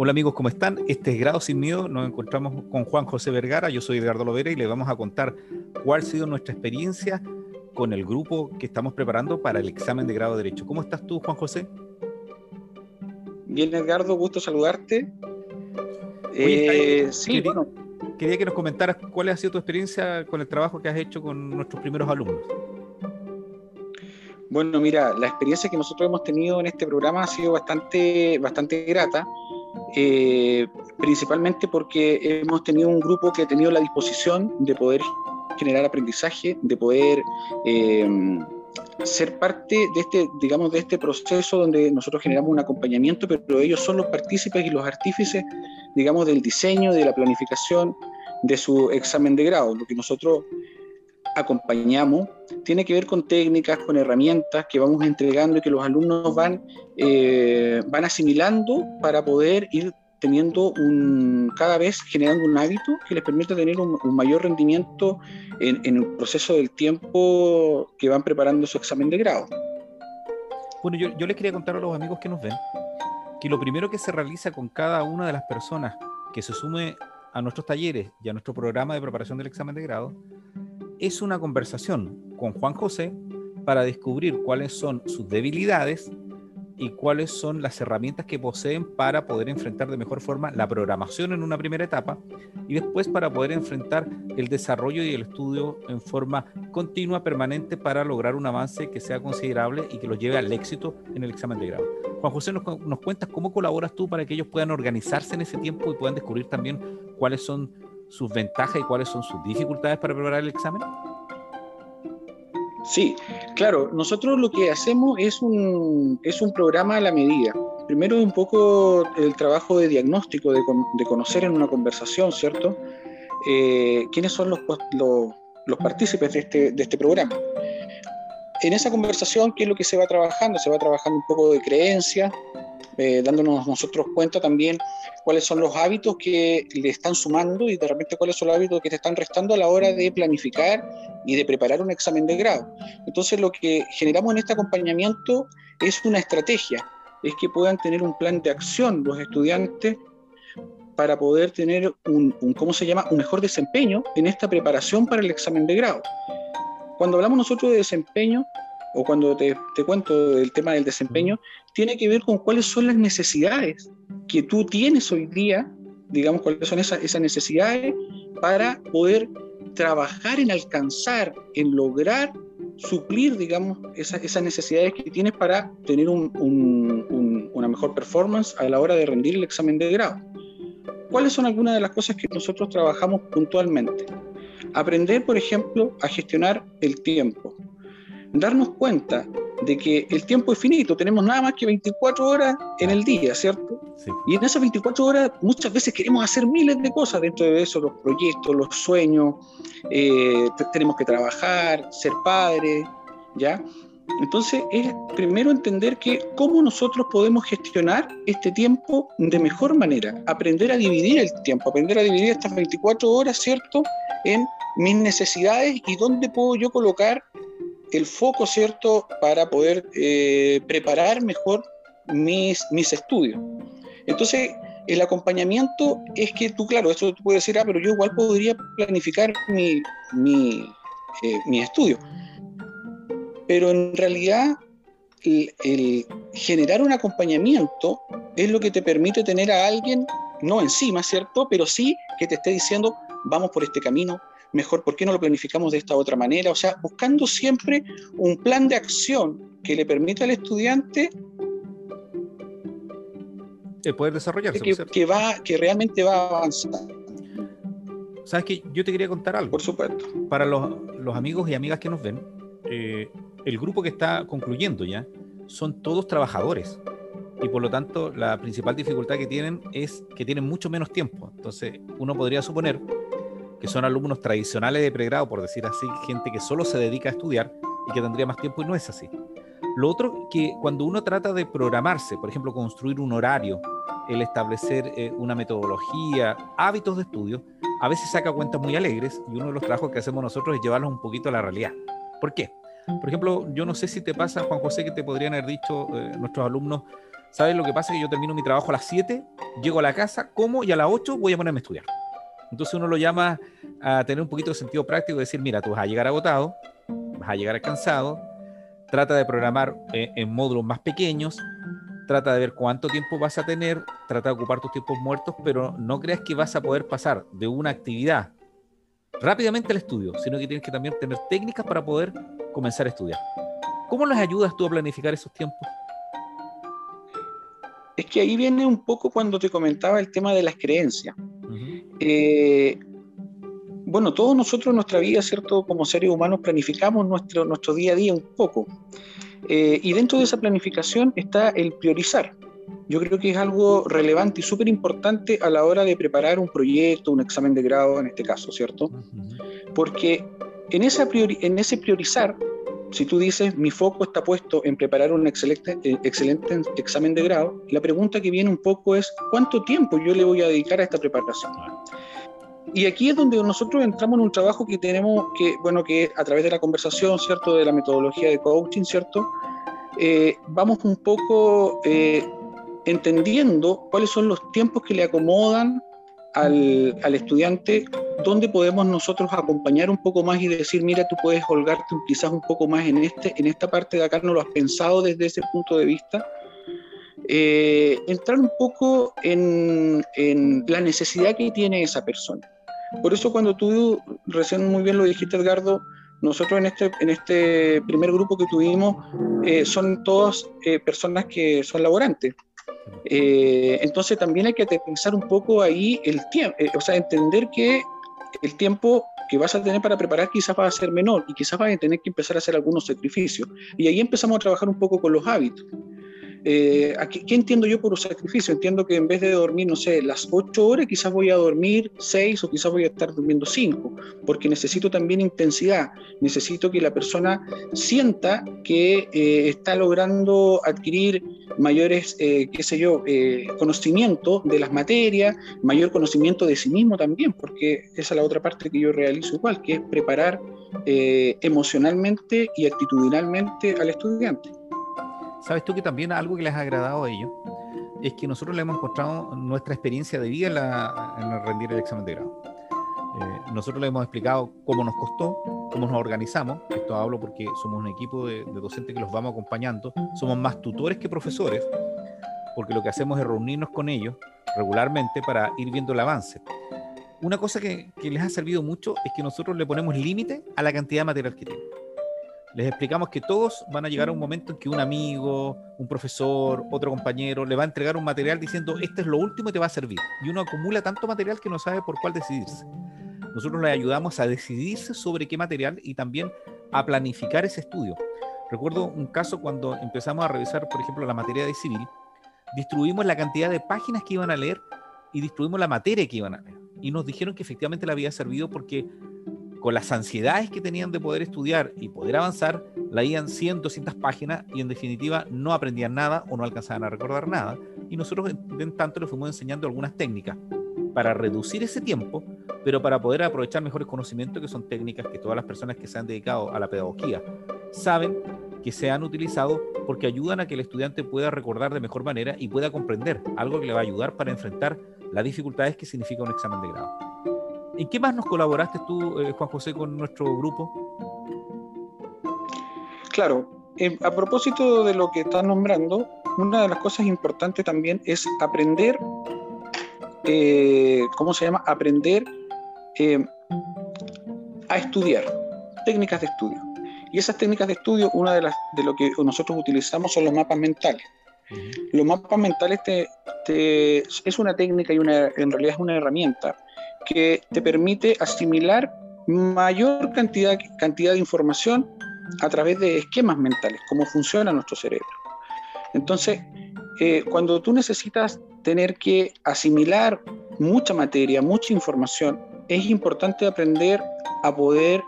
Hola amigos, ¿cómo están? Este es Grado Sin Miedo. Nos encontramos con Juan José Vergara. Yo soy Edgardo Lovera y le vamos a contar cuál ha sido nuestra experiencia con el grupo que estamos preparando para el examen de grado de Derecho. ¿Cómo estás tú, Juan José? Bien, Edgardo, gusto saludarte. Eh, sí, quería, quería que nos comentaras cuál ha sido tu experiencia con el trabajo que has hecho con nuestros primeros alumnos. Bueno, mira, la experiencia que nosotros hemos tenido en este programa ha sido bastante, bastante grata, eh, principalmente porque hemos tenido un grupo que ha tenido la disposición de poder generar aprendizaje, de poder eh, ser parte de este, digamos, de este proceso donde nosotros generamos un acompañamiento, pero ellos son los partícipes y los artífices, digamos, del diseño, de la planificación de su examen de grado. Lo que nosotros acompañamos tiene que ver con técnicas, con herramientas que vamos entregando y que los alumnos van, eh, van asimilando para poder ir teniendo un, cada vez generando un hábito que les permita tener un, mayor rendimiento en, en, el proceso del tiempo que van preparando su examen de grado. Bueno, yo, yo les quería contar a los amigos que nos ven que lo primero que se realiza con cada una de las personas que se sume a nuestros talleres y a nuestro programa de preparación del examen de grado es una conversación con Juan José para descubrir cuáles son sus debilidades y cuáles son las herramientas que poseen para poder enfrentar de mejor forma la programación en una primera etapa y después para poder enfrentar el desarrollo y el estudio en forma continua, permanente, para lograr un avance que sea considerable y que los lleve al éxito en el examen de grado. Juan José, nos, nos cuentas cómo colaboras tú para que ellos puedan organizarse en ese tiempo y puedan descubrir también cuáles son sus ventajas y cuáles son sus dificultades para preparar el examen? Sí, claro, nosotros lo que hacemos es un, es un programa a la medida. Primero un poco el trabajo de diagnóstico, de, de conocer en una conversación, ¿cierto? Eh, quiénes son los, los, los partícipes de este, de este programa. En esa conversación, ¿qué es lo que se va trabajando? Se va trabajando un poco de creencia, eh, dándonos nosotros cuenta también cuáles son los hábitos que le están sumando y de repente cuáles son los hábitos que te están restando a la hora de planificar y de preparar un examen de grado. Entonces lo que generamos en este acompañamiento es una estrategia, es que puedan tener un plan de acción los estudiantes para poder tener un, un, ¿cómo se llama?, un mejor desempeño en esta preparación para el examen de grado. Cuando hablamos nosotros de desempeño, o cuando te, te, cuento del tema del desempeño, tiene que ver con cuáles son las necesidades que tú tienes hoy día, digamos, cuáles son esas, necesidades para poder trabajar en alcanzar, en lograr suplir, digamos, esas, necesidades que tienes para tener un, un, un, una mejor performance a la hora de rendir el examen de grado. ¿Cuáles son algunas de las cosas que nosotros trabajamos puntualmente? Aprender, por ejemplo, a gestionar el tiempo darnos cuenta de que el tiempo es finito, tenemos nada más que 24 horas en el día, ¿cierto? Sí. Y en esas 24 horas muchas veces queremos hacer miles de cosas, dentro de eso los proyectos, los sueños, eh, tenemos que trabajar, ser padres, ¿ya? Entonces es primero entender que cómo nosotros podemos gestionar este tiempo de mejor manera, aprender a dividir el tiempo, aprender a dividir estas 24 horas, ¿cierto? En mis necesidades y dónde puedo yo colocar el foco, ¿cierto?, para poder eh, preparar mejor mis, mis estudios. Entonces, el acompañamiento es que tú, claro, eso tú puedes decir, ah, pero yo igual podría planificar mi, mi, eh, mi estudio. Pero en realidad, el, el, generar un acompañamiento es lo que te permite tener a alguien, no encima, ¿cierto? Pero sí que te esté diciendo, vamos por este camino, mejor, ¿por qué no lo planificamos de esta otra manera? O sea, buscando siempre un plan de acción que le permita al estudiante de poder desarrollarse. Que, que, va, que realmente va a avanzar. ¿Sabes que Yo te quería contar algo. Por supuesto. Para los, los amigos y amigas que nos ven, eh, el grupo que está concluyendo ya son todos trabajadores y por lo tanto la principal dificultad que tienen es que tienen mucho menos tiempo. Entonces uno podría suponer que son alumnos tradicionales de pregrado, por decir así, gente que solo se dedica a estudiar y que tendría más tiempo y no es así. Lo otro, que cuando uno trata de programarse, por ejemplo, construir un horario, el establecer eh, una metodología, hábitos de estudio, a veces saca cuentas muy alegres y uno de los trabajos que hacemos nosotros es llevarlos un poquito a la realidad. ¿Por qué? Por ejemplo, yo no sé si te pasa, Juan José, que te podrían haber dicho eh, nuestros alumnos, ¿sabes? Lo que pasa que yo termino mi trabajo a las 7, llego a la casa, como y a las 8 voy a ponerme a estudiar. Entonces uno lo llama a tener un poquito de sentido práctico, decir, mira, tú vas a llegar agotado, vas a llegar cansado, trata de programar eh, en módulos más pequeños, trata de ver cuánto tiempo vas a tener, trata de ocupar tus tiempos muertos, pero no creas que vas a poder pasar de una actividad rápidamente al estudio, sino que tienes que también tener técnicas para poder comenzar a estudiar. ¿Cómo les ayudas tú a planificar esos tiempos? Es que ahí viene un poco cuando te comentaba el tema de las creencias. Eh, bueno, todos nosotros en nuestra vida, ¿cierto? Como seres humanos planificamos nuestro, nuestro día a día un poco. Eh, y dentro de esa planificación está el priorizar. Yo creo que es algo relevante y súper importante a la hora de preparar un proyecto, un examen de grado en este caso, ¿cierto? Porque en, esa en ese priorizar, si tú dices mi foco está puesto en preparar un excelente, eh, excelente examen de grado, la pregunta que viene un poco es ¿cuánto tiempo yo le voy a dedicar a esta preparación? Y aquí es donde nosotros entramos en un trabajo que tenemos que, bueno, que a través de la conversación, ¿cierto? De la metodología de coaching, ¿cierto? Eh, vamos un poco eh, entendiendo cuáles son los tiempos que le acomodan al, al, estudiante, dónde podemos nosotros acompañar un poco más y decir, mira, tú puedes holgarte quizás un poco más en, este, en esta parte de acá, no lo has pensado desde ese punto de vista. Eh, entrar un poco en, en la necesidad que tiene esa persona. Por eso cuando tú recién muy bien lo dijiste, Edgardo, nosotros en este, en este primer grupo que tuvimos eh, son todas eh, personas que son laborantes. Eh, entonces también hay que pensar un poco ahí el tiempo, o sea, entender que el tiempo que vas a tener para preparar quizás va a ser menor y quizás vas a tener que empezar a hacer algunos sacrificios. Y ahí empezamos a trabajar un poco con los hábitos. Eh, ¿Qué entiendo yo por un sacrificio? Entiendo que en vez de dormir, no sé, las ocho horas, quizás voy a dormir seis o quizás voy a estar durmiendo cinco, porque necesito también intensidad, necesito que la persona sienta que eh, está logrando adquirir mayores, eh, qué sé yo, conocimiento de las materias, mayor conocimiento de sí mismo también, porque esa es la otra parte que yo realizo igual, que es preparar emocionalmente y actitudinalmente al estudiante. Sabes tú que también algo que les ha agradado a ellos es que nosotros le hemos encontrado nuestra experiencia de vida en, rendir el examen de grado. Eh, nosotros le hemos explicado cómo nos costó, cómo nos organizamos. Esto hablo porque somos un equipo de, docentes que los vamos acompañando. Somos más tutores que profesores, porque lo que hacemos es reunirnos con ellos regularmente para ir viendo el avance. Una cosa que, que les ha servido mucho es que nosotros le ponemos límite a la cantidad de material que tienen les explicamos que todos van a llegar a un momento en que un amigo, un profesor, otro compañero le va a entregar un material diciendo, este es lo último y te va a servir. Y uno acumula tanto material que no sabe por cuál decidirse. Nosotros le ayudamos a decidirse sobre qué material y también a planificar ese estudio. Recuerdo un caso cuando empezamos a revisar, por ejemplo, la materia de civil, distribuimos la cantidad de páginas que iban a leer y distribuimos la materia que iban a leer. Y nos dijeron que efectivamente le había servido porque con las ansiedades que tenían de poder estudiar y poder avanzar, leían 100, 200 páginas y en definitiva no aprendían nada o no alcanzaban a recordar nada. Y nosotros en tanto les fuimos enseñando algunas técnicas para reducir ese tiempo, pero para poder aprovechar mejores conocimientos, que son técnicas que todas las personas que se han dedicado a la pedagogía saben que se han utilizado porque ayudan a que el estudiante pueda recordar de mejor manera y pueda comprender algo que le va a ayudar para enfrentar las dificultades que significa un examen de grado. ¿En qué más nos colaboraste tú, eh, Juan José, con nuestro grupo? Claro, eh, a propósito de lo que estás nombrando, una de las cosas importantes también es aprender, eh, ¿cómo se llama? Aprender a estudiar, técnicas de estudio. Y esas técnicas de estudio, una de las de lo que nosotros utilizamos son los mapas mentales. Los mapas mentales es una técnica y una, en realidad es una herramienta que te permite asimilar mayor cantidad, cantidad de información a través de esquemas mentales, cómo funciona nuestro cerebro. Entonces, eh, cuando tú necesitas tener que asimilar mucha materia, mucha información, es importante aprender a poder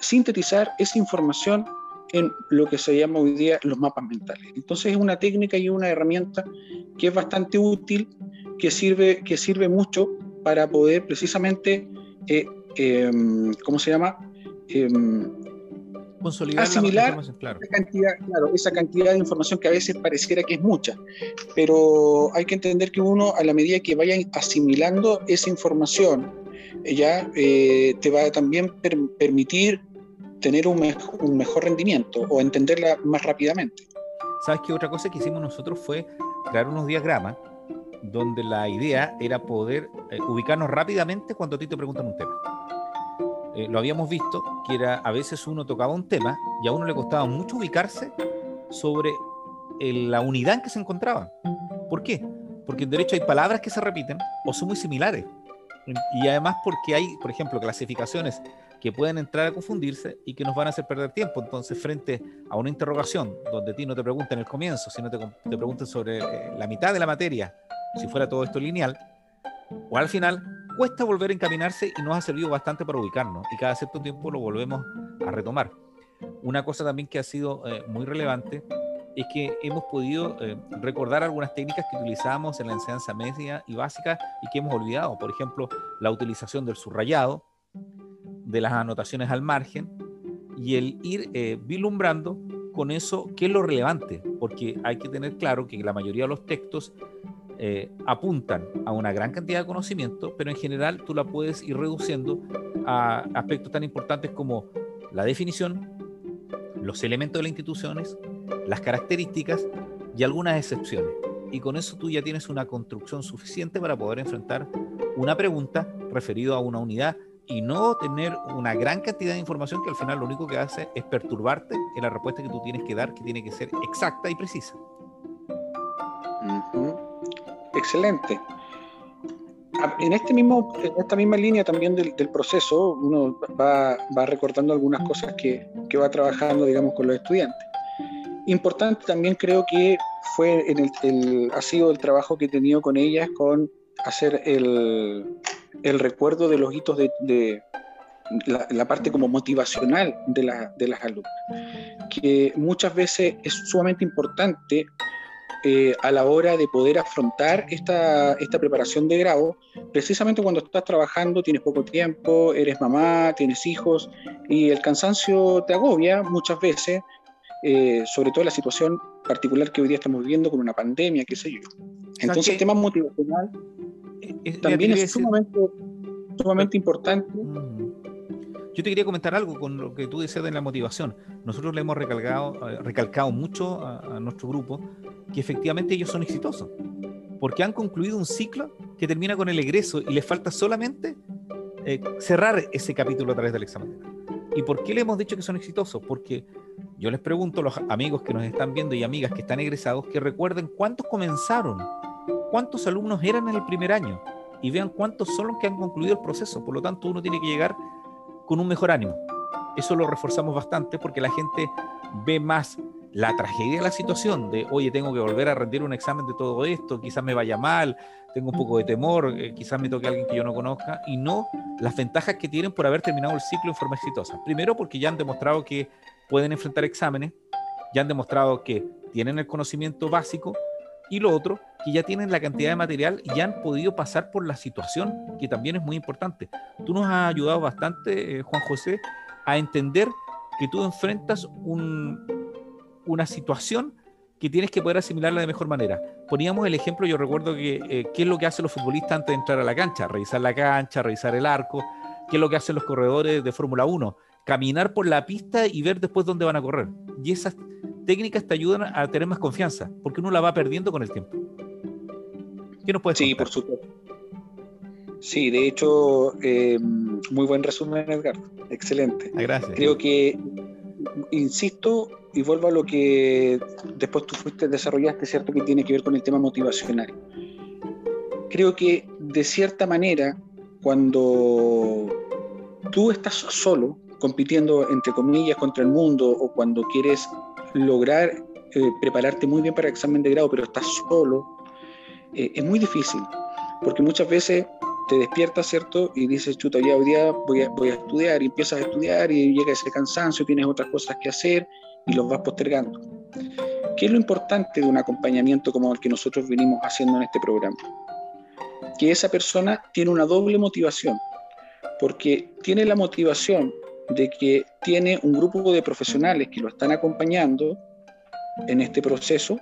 sintetizar esa información en lo que se llama hoy día los mapas mentales. Entonces es una técnica y una herramienta que es bastante útil, que sirve, que sirve mucho para poder precisamente, eh, em, ¿cómo se llama? Em, consolidar asimilar la claro. Esa, cantidad, claro, esa cantidad de información que a veces pareciera que es mucha, pero hay que entender que uno a la medida que vaya asimilando esa información, ya eh, te va a también permitir tener un, un, mejor rendimiento o entenderla más rápidamente. ¿Sabes qué otra cosa que hicimos nosotros fue crear unos diagramas donde la idea era poder eh, ubicarnos rápidamente cuando a ti te preguntan un tema? Eh, lo habíamos visto, que era a veces uno tocaba un tema y a uno le costaba mucho ubicarse sobre la unidad en que se encontraba. ¿Por qué? Porque en derecho hay palabras que se repiten o son muy similares. Y además porque hay, por ejemplo, clasificaciones que pueden entrar a confundirse y que nos van a hacer perder tiempo. Entonces, frente a una interrogación donde a ti no te preguntan el comienzo, sino te, te preguntan sobre eh, la mitad de la materia, si fuera todo esto lineal, o al final, cuesta volver a encaminarse y nos ha servido bastante para ubicarnos y cada cierto tiempo lo volvemos a retomar. Una cosa también que ha sido eh, muy relevante es que hemos podido eh, recordar algunas técnicas que utilizábamos en la enseñanza media y básica y que hemos olvidado. Por ejemplo, la utilización del subrayado, de las anotaciones al margen y el ir eh, vislumbrando con eso qué es lo relevante, porque hay que tener claro que la mayoría de los textos eh, apuntan a una gran cantidad de conocimiento, pero en general tú la puedes ir reduciendo a aspectos tan importantes como la definición, los elementos de las instituciones, las características y algunas excepciones. Y con eso tú ya tienes una construcción suficiente para poder enfrentar una pregunta referida a una unidad y no tener una gran cantidad de información que al final lo único que hace es perturbarte en la respuesta que tú tienes que dar, que tiene que ser exacta y precisa. Excelente. En, este mismo, en esta misma línea también del, proceso, uno va, va, algunas cosas que, que, va trabajando, digamos, con los estudiantes. Importante también creo que fue en el, ha sido el trabajo que he tenido con ellas con hacer el, el recuerdo de los hitos de, de la, la, parte como motivacional de, la, de las alumnas, que muchas veces es sumamente importante eh, a la hora de poder afrontar esta, esta preparación de grado, precisamente cuando estás trabajando, tienes poco tiempo, eres mamá, tienes hijos y el cansancio te agobia muchas veces, eh, sobre todo la situación particular que hoy día estamos viviendo con una pandemia, qué sé yo. Entonces el tema motivacional también es sumamente, sumamente importante. Mm. Yo te quería comentar algo con lo que tú decías de la motivación. Nosotros le hemos recalcado, eh, recalcado mucho a, nuestro grupo que efectivamente ellos son exitosos, porque han concluido un ciclo que termina con el egreso y les falta solamente eh, cerrar ese capítulo a través del examen. ¿Y por qué le hemos dicho que son exitosos? Porque yo les pregunto a los amigos que nos están viendo y amigas que están egresados que recuerden cuántos comenzaron, cuántos alumnos eran en el primer año y vean cuántos son los que han concluido el proceso. Por lo tanto, uno tiene que llegar con un mejor ánimo. Eso lo reforzamos bastante porque la gente ve más la tragedia de la situación, de, oye, tengo que volver a rendir un examen de todo esto, quizás me vaya mal, tengo un poco de temor, eh, quizás me toque a alguien que yo no conozca, y no las ventajas que tienen por haber terminado el ciclo en forma exitosa. Primero porque ya han demostrado que pueden enfrentar exámenes, ya han demostrado que tienen el conocimiento básico, y lo otro, que ya tienen la cantidad de material y ya han podido pasar por la situación, que también es muy importante. Tú nos has ayudado bastante, eh, Juan José, a entender que tú enfrentas una situación que tienes que poder asimilarla de mejor manera. Poníamos el ejemplo, yo recuerdo que eh, qué es lo que hacen los futbolistas antes de entrar a la cancha, revisar la cancha, revisar el arco, qué es lo que hacen los corredores de Fórmula 1, caminar por la pista y ver después dónde van a correr. Y esas técnicas te ayudan a tener más confianza, porque uno la va perdiendo con el tiempo. ¿Qué nos puedes Sí, por supuesto. Sí, de hecho, eh, muy buen resumen, Edgar. Excelente. Ah, gracias. Creo que, insisto, y vuelvo a lo que después tú fuiste, desarrollaste, ¿cierto? Que tiene que ver con el tema motivacional. Creo que, de cierta manera, cuando tú estás solo, compitiendo, entre comillas, contra el mundo, o cuando quieres lograr eh, prepararte muy bien para el examen de grado, pero estás solo, eh, es muy difícil, porque muchas veces te despiertas, ¿cierto? Y dices, chuta, ya hoy día voy a, voy a estudiar, y empiezas a estudiar, y llega ese cansancio, tienes otras cosas que hacer, y los vas postergando. ¿Qué es lo importante de un acompañamiento como el que nosotros venimos haciendo en este programa? Que esa persona tiene una doble motivación, porque tiene la motivación de que tiene un grupo de profesionales que lo están acompañando en este proceso.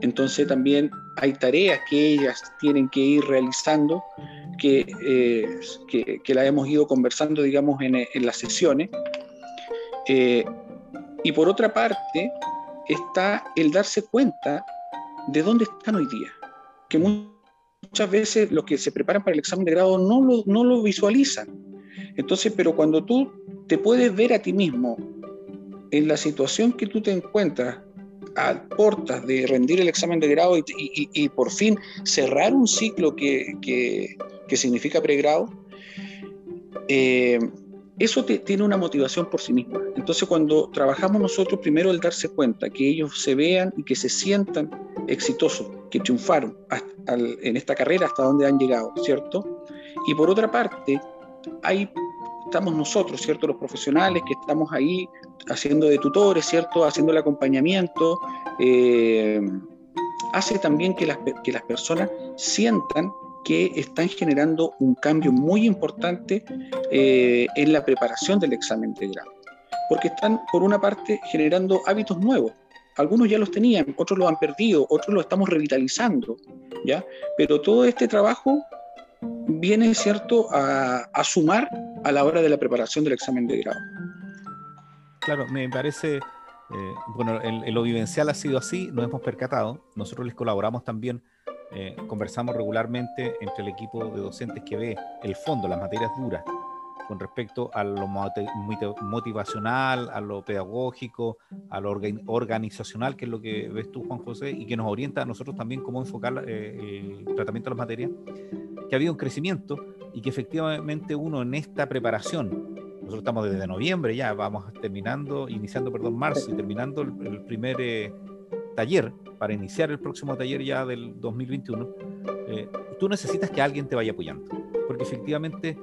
Entonces también hay tareas que ellas tienen que ir realizando, que, eh, que, la hemos ido conversando, digamos, en, en las sesiones. Eh, y por otra parte, está el darse cuenta de dónde están hoy día, que muchas veces los que se preparan para el examen de grado no lo, no lo visualizan. Entonces, pero cuando tú te puedes ver a ti mismo en la situación que tú te encuentras a portas de rendir el examen de grado y, por fin cerrar un ciclo que, que, significa pregrado, eh, eso tiene una motivación por sí misma. Entonces, cuando trabajamos nosotros, primero el darse cuenta, que ellos se vean y que se sientan exitosos, que triunfaron en esta carrera hasta donde han llegado, ¿cierto? Y por otra parte, hay, estamos nosotros, ¿cierto? Los profesionales que estamos ahí haciendo de tutores, ¿cierto? Haciendo el acompañamiento. Eh, hace también que las, que las personas sientan que están generando un cambio muy importante eh, en la preparación del examen de grado. Porque están, por una parte, generando hábitos nuevos. Algunos ya los tenían, otros los han perdido, otros los estamos revitalizando, ¿ya? Pero todo este trabajo viene, ¿cierto?, a, sumar a la hora de la preparación del examen de grado. Claro, me parece, eh, bueno, en, lo vivencial ha sido así, nos hemos percatado, nosotros les colaboramos también eh, conversamos regularmente entre el equipo de docentes que ve el fondo, las materias duras, con respecto a lo motivacional, a lo pedagógico, a lo organizacional, que es lo que ves tú, Juan José, y que nos orienta a nosotros también cómo enfocar eh, el tratamiento de las materias, que ha habido un crecimiento y que efectivamente uno en esta preparación, nosotros estamos desde noviembre ya, vamos terminando, iniciando, perdón, marzo y terminando el, primer eh, taller para iniciar el próximo taller ya del 2021, eh, tú necesitas que alguien te vaya apoyando, porque efectivamente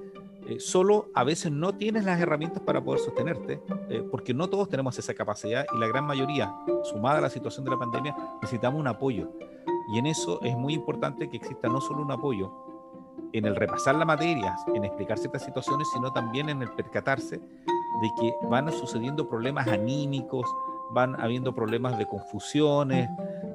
eh, solo a veces no tienes las herramientas para poder sostenerte, eh, porque no todos tenemos esa capacidad y la gran mayoría, sumada a la situación de la pandemia, necesitamos un apoyo. Y en eso es muy importante que exista no solo un apoyo en el repasar la materia, en explicar ciertas situaciones, sino también en el percatarse de que van sucediendo problemas anímicos, van habiendo problemas de confusiones,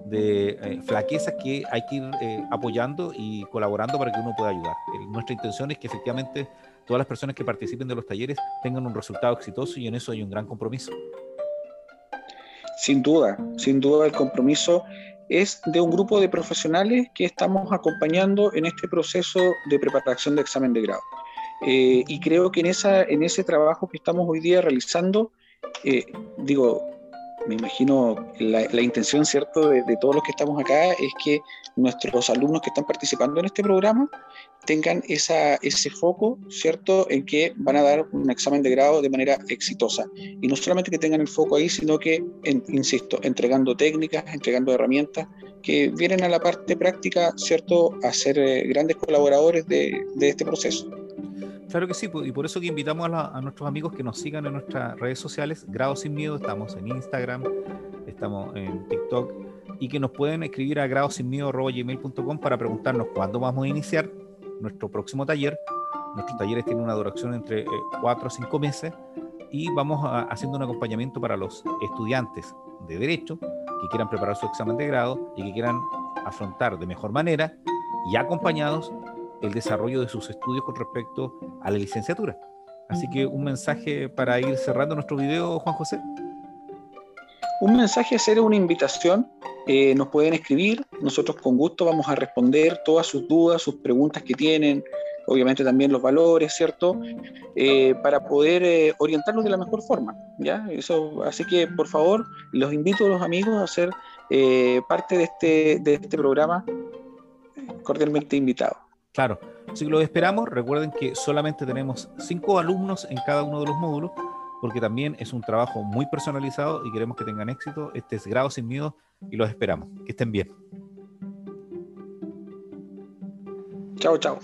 de eh, flaquezas que hay que ir eh, apoyando y colaborando para que uno pueda ayudar. nuestra intención es que efectivamente todas las personas que participen de los talleres tengan un resultado exitoso y en eso hay un gran compromiso. Sin duda, sin duda el compromiso es de un grupo de profesionales que estamos acompañando en este proceso de preparación de examen de grado. Eh, y creo que en, esa, en ese trabajo que estamos hoy día realizando, digo, me imagino la, la intención, ¿cierto?, de, todos los que estamos acá es que nuestros alumnos que están participando en este programa tengan esa, ese foco, ¿cierto?, en que van a dar un examen de grado de manera exitosa. Y no solamente que tengan el foco ahí, sino que, insisto, entregando técnicas, entregando herramientas que vienen a la parte práctica, ¿cierto?, a ser eh, grandes colaboradores de, de este proceso. Claro que sí, y por eso que invitamos a, nuestros amigos que nos sigan en nuestras redes sociales, Grado Sin Miedo, estamos en Instagram, estamos en TikTok, y que nos pueden escribir a gradosinmiedo.gmail.com para preguntarnos cuándo vamos a iniciar nuestro próximo taller. Nuestros talleres tienen una duración entre 4 eh, a 5 meses y vamos haciendo un acompañamiento para los estudiantes de Derecho que quieran preparar su examen de grado y que quieran afrontar de mejor manera y acompañados el desarrollo de sus estudios con respecto a la licenciatura. Así que un mensaje para ir cerrando nuestro video, Juan José. Un mensaje, hacer una invitación. Eh, nos pueden escribir, nosotros con gusto vamos a responder todas sus dudas, sus preguntas que tienen, obviamente también los valores, ¿cierto? Eh, para poder eh, orientarlos de la mejor forma, ¿ya? Eso, así que, por favor, los invito a los amigos a ser parte de este, de este programa, cordialmente invitados. Claro, si lo esperamos. Recuerden que solamente tenemos cinco alumnos en cada uno de los módulos, porque también es un trabajo muy personalizado y queremos que tengan éxito. Este es Grado Sin Miedo y los esperamos. Que estén bien. Chao, chao.